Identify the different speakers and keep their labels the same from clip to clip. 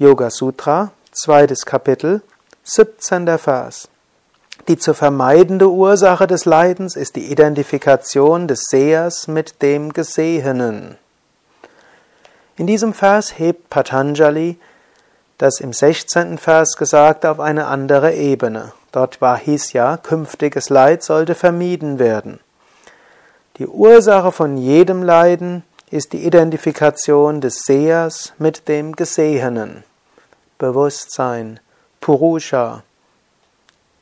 Speaker 1: Yoga Sutra, zweites Kapitel, 17. Vers. Die zu vermeidende Ursache des Leidens ist die Identifikation des Sehers mit dem Gesehenen. In diesem Vers hebt Patanjali das im 16. Vers Gesagte auf eine andere Ebene. Dort war hieß ja, künftiges Leid sollte vermieden werden. Die Ursache von jedem Leiden ist die Identifikation des Sehers mit dem Gesehenen. Bewusstsein, Purusha,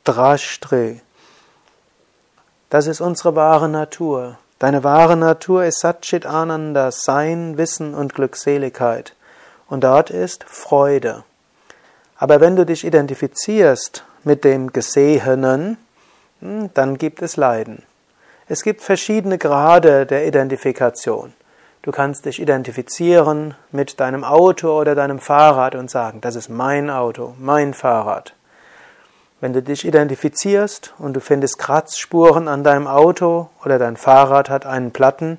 Speaker 1: Drashtri. Das ist unsere wahre Natur. Deine wahre Natur ist Satchit Ananda, Sein, Wissen und Glückseligkeit. Und dort ist Freude. Aber wenn du dich identifizierst mit dem Gesehenen, hm, dann gibt es Leiden. Es gibt verschiedene Grade der Identifikation. Du kannst dich identifizieren mit deinem Auto oder deinem Fahrrad und sagen, das ist mein Auto, mein Fahrrad. Wenn du dich identifizierst und du findest Kratzspuren an deinem Auto oder dein Fahrrad hat einen Platten,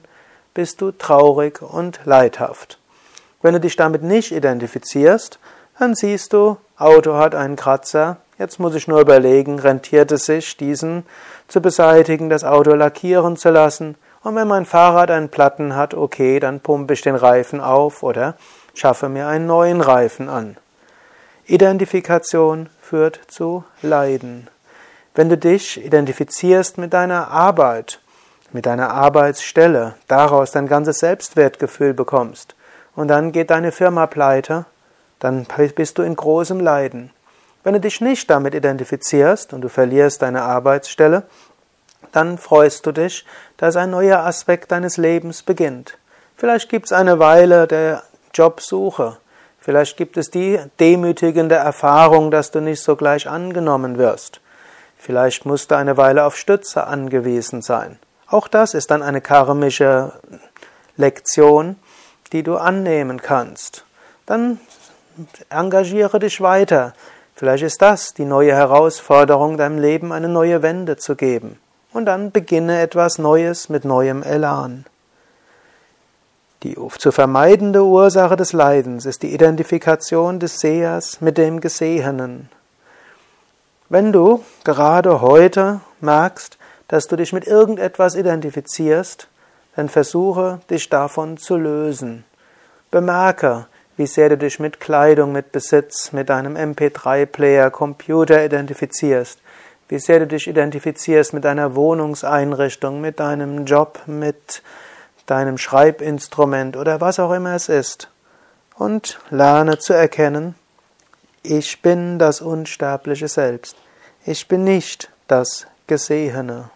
Speaker 1: bist du traurig und leidhaft. Wenn du dich damit nicht identifizierst, dann siehst du, Auto hat einen Kratzer, jetzt muss ich nur überlegen, rentiert es sich, diesen zu beseitigen, das Auto lackieren zu lassen, und wenn mein Fahrrad einen Platten hat, okay, dann pumpe ich den Reifen auf oder schaffe mir einen neuen Reifen an. Identifikation führt zu Leiden. Wenn du dich identifizierst mit deiner Arbeit, mit deiner Arbeitsstelle, daraus dein ganzes Selbstwertgefühl bekommst, und dann geht deine Firma pleite, dann bist du in großem Leiden. Wenn du dich nicht damit identifizierst und du verlierst deine Arbeitsstelle, dann freust du dich, dass ein neuer Aspekt deines Lebens beginnt. Vielleicht gibt es eine Weile der Jobsuche, Vielleicht gibt es die demütigende Erfahrung, dass du nicht sogleich angenommen wirst. Vielleicht musst du eine Weile auf Stütze angewiesen sein. Auch das ist dann eine karmische Lektion, die du annehmen kannst. Dann engagiere dich weiter. Vielleicht ist das die neue Herausforderung, deinem Leben eine neue Wende zu geben. Und dann beginne etwas Neues mit neuem Elan. Die zu vermeidende Ursache des Leidens ist die Identifikation des Sehers mit dem Gesehenen. Wenn du gerade heute merkst, dass du dich mit irgendetwas identifizierst, dann versuche dich davon zu lösen. Bemerke, wie sehr du dich mit Kleidung, mit Besitz, mit deinem MP3-Player, Computer identifizierst, wie sehr du dich identifizierst mit deiner Wohnungseinrichtung, mit deinem Job, mit deinem Schreibinstrument oder was auch immer es ist. Und lerne zu erkennen, ich bin das unsterbliche Selbst. Ich bin nicht das Gesehene.